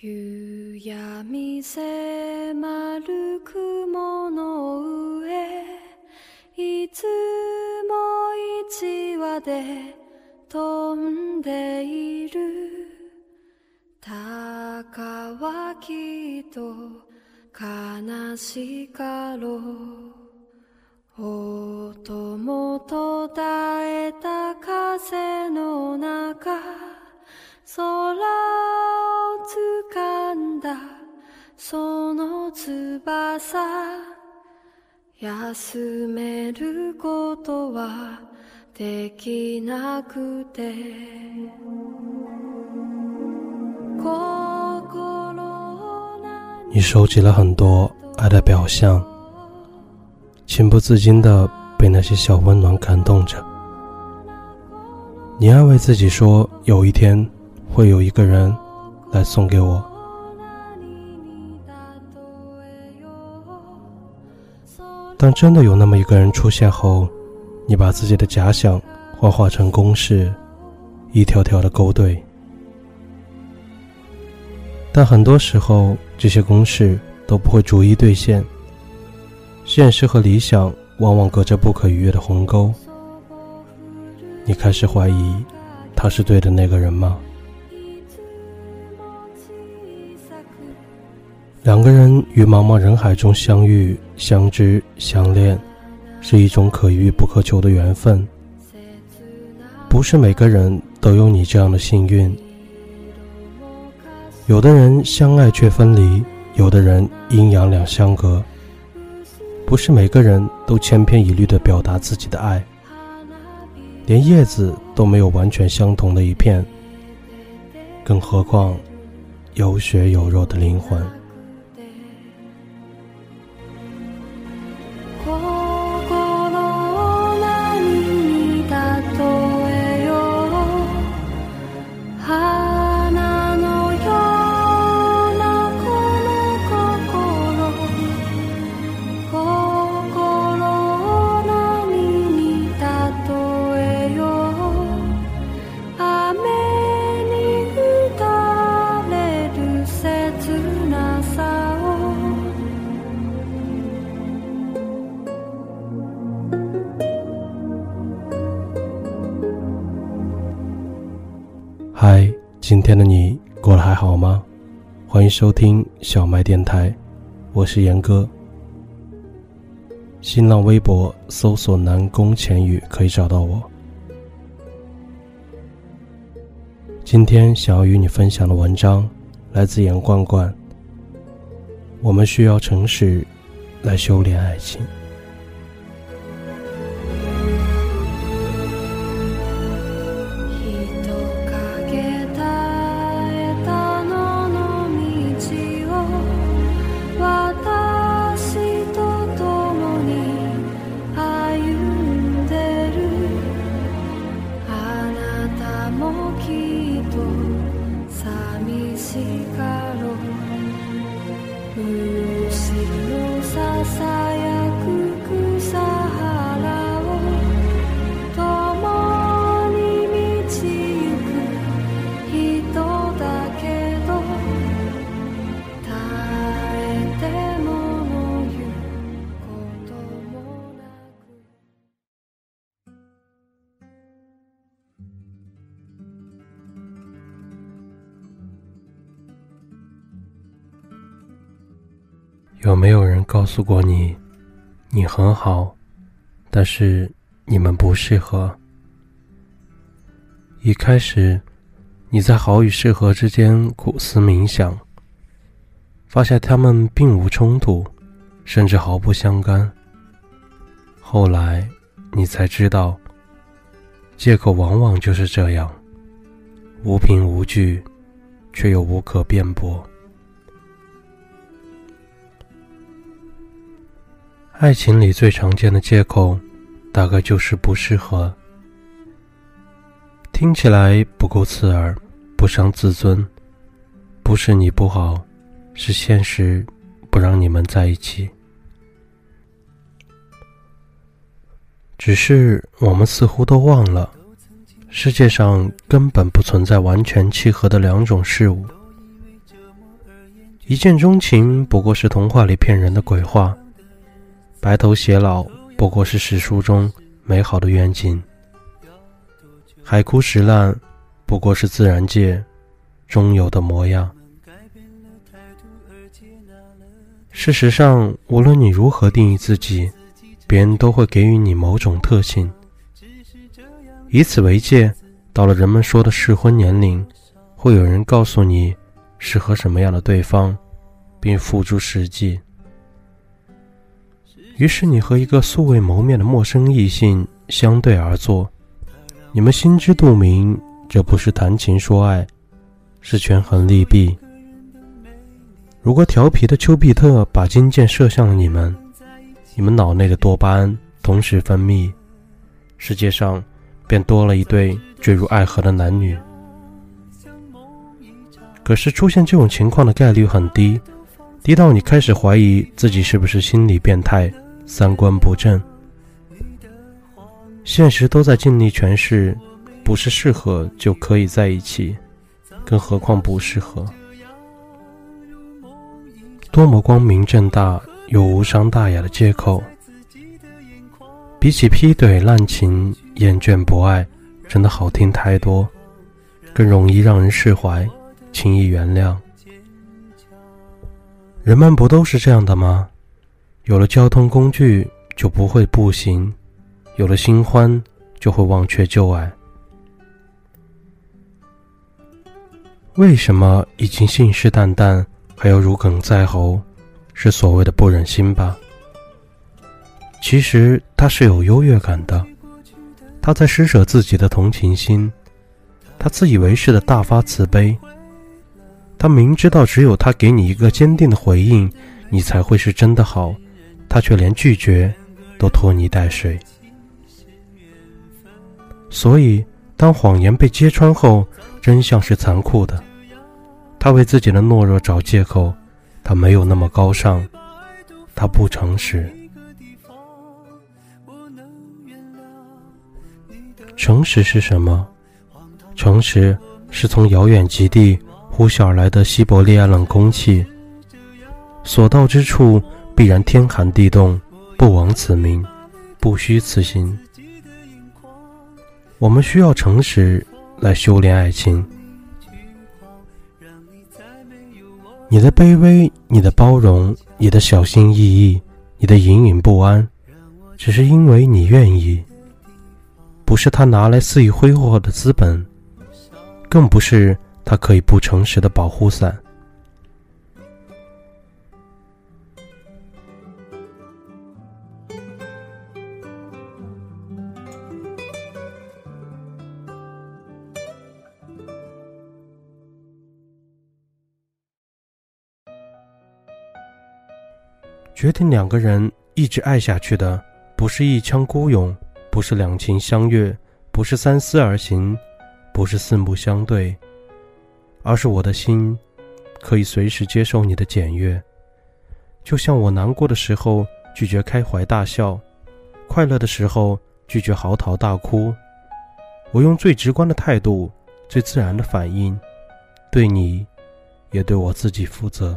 夕闇迫る雲の上いつも一羽で飛んでいる。鷹はきっと悲しかろう。音も途絶えた風の中。空を掴んだその翼休めることはできなくて你收集了很多爱的表象，情不自禁的被那些小温暖感动着。你安慰自己说，有一天 会有一个人来送给我。当真的有那么一个人出现后，你把自己的假想幻化成公式，一条条的勾兑。但很多时候，这些公式都不会逐一兑现。现实和理想往往隔着不可逾越的鸿沟。你开始怀疑，他是对的那个人吗？两个人于茫茫人海中相遇、相知、相恋，是一种可遇不可求的缘分。不是每个人都有你这样的幸运。有的人相爱却分离，有的人阴阳两相隔。不是每个人都千篇一律地表达自己的爱，连叶子都没有完全相同的一片，更何况有血有肉的灵魂。欢迎收听小麦电台，我是严哥。新浪微博搜索“南宫浅语”可以找到我。今天想要与你分享的文章来自严冠冠。我们需要诚实来修炼爱情。一路洒洒有没有人告诉过你，你很好，但是你们不适合？一开始，你在好与适合之间苦思冥想，发现他们并无冲突，甚至毫不相干。后来，你才知道，借口往往就是这样，无凭无据，却又无可辩驳。爱情里最常见的借口，大概就是不适合。听起来不够刺耳，不伤自尊。不是你不好，是现实不让你们在一起。只是我们似乎都忘了，世界上根本不存在完全契合的两种事物。一见钟情不过是童话里骗人的鬼话，白头偕老不过是史书中美好的愿景，海枯石烂不过是自然界终有的模样。事实上，无论你如何定义自己，别人都会给予你某种特性，以此为戒，到了人们说的适婚年龄，会有人告诉你。适合什么样的对方，并付诸实际。于是你和一个素未谋面的陌生异性相对而坐，你们心知肚明，这不是谈情说爱，是权衡利弊。如果调皮的丘比特把金箭射向了你们，你们脑内的多巴胺同时分泌，世界上便多了一对坠入爱河的男女。可是出现这种情况的概率很低，低到你开始怀疑自己是不是心理变态、三观不正。现实都在尽力诠释，不是适合就可以在一起，更何况不适合。多么光明正大又无伤大雅的借口！比起劈腿、滥情、厌倦、不爱，真的好听太多，更容易让人释怀。轻易原谅，人们不都是这样的吗？有了交通工具就不会步行，有了新欢就会忘却旧爱。为什么已经信誓旦旦还要如鲠在喉？是所谓的不忍心吧？其实他是有优越感的，他在施舍自己的同情心，他自以为是的大发慈悲。他明知道只有他给你一个坚定的回应，你才会是真的好，他却连拒绝都拖泥带水。所以，当谎言被揭穿后，真相是残酷的。他为自己的懦弱找借口，他没有那么高尚，他不诚实。诚实是什么？诚实是从遥远极地。呼啸而来的西伯利亚冷空气，所到之处必然天寒地冻。不枉此名，不虚此行。我们需要诚实来修炼爱情。你的卑微，你的包容，你的小心翼翼，你的隐隐不安，只是因为你愿意，不是他拿来肆意挥霍的资本，更不是。他可以不诚实的保护伞。决定两个人一直爱下去的，不是一腔孤勇，不是两情相悦，不是三思而行，不是四目相对。而是我的心，可以随时接受你的检阅，就像我难过的时候拒绝开怀大笑，快乐的时候拒绝嚎啕大哭。我用最直观的态度，最自然的反应，对你，也对我自己负责。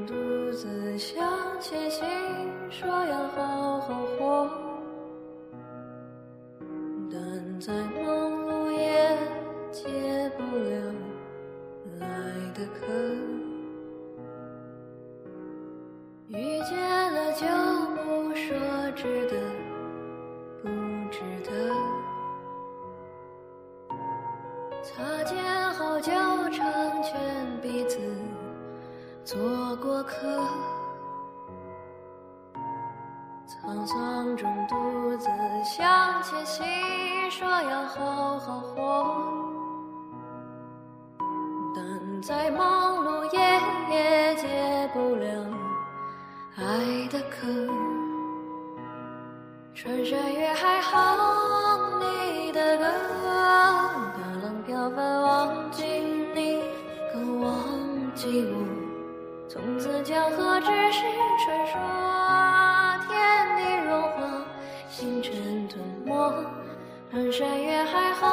noches. 沧桑中独自向前行，说要好好活，但在忙碌也也解。不了爱的渴。穿山越海哼你的歌，大浪飘翻忘记你，更忘记我。从此江河只是传说，天地融化，星辰吞没。穿山越海后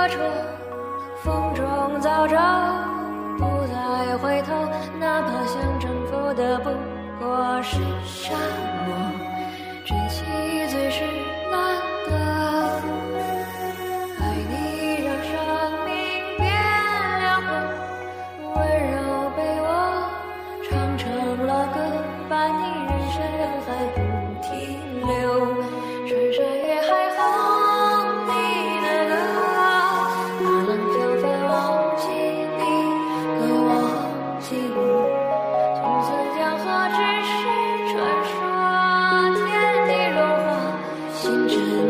隐绰绰，风中早着，不再回头，哪怕想征服的不过是沙星辰